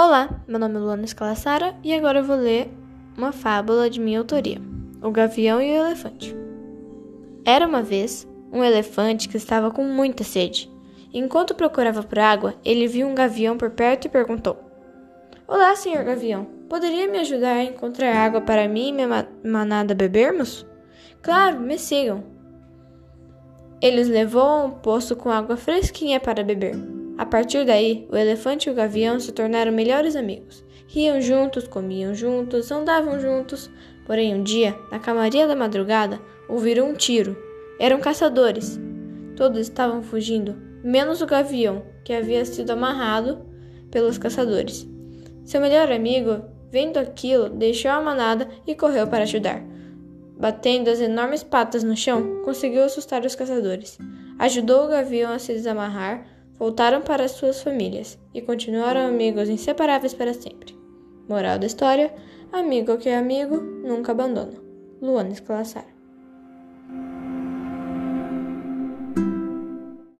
Olá, meu nome é Luana Escalassara e agora eu vou ler uma fábula de minha autoria: O Gavião e o Elefante. Era uma vez um elefante que estava com muita sede. Enquanto procurava por água, ele viu um gavião por perto e perguntou: Olá, senhor gavião, poderia me ajudar a encontrar água para mim e minha manada bebermos? Claro, me sigam. Ele os levou a um poço com água fresquinha para beber. A partir daí, o elefante e o gavião se tornaram melhores amigos. Riam juntos, comiam juntos, andavam juntos. Porém, um dia, na camaria da madrugada, ouviram um tiro. Eram caçadores. Todos estavam fugindo, menos o gavião, que havia sido amarrado pelos caçadores. Seu melhor amigo, vendo aquilo, deixou a manada e correu para ajudar. Batendo as enormes patas no chão, conseguiu assustar os caçadores. Ajudou o gavião a se desamarrar voltaram para suas famílias e continuaram amigos inseparáveis para sempre. Moral da história: amigo que é amigo nunca abandona. Luana Escalassar.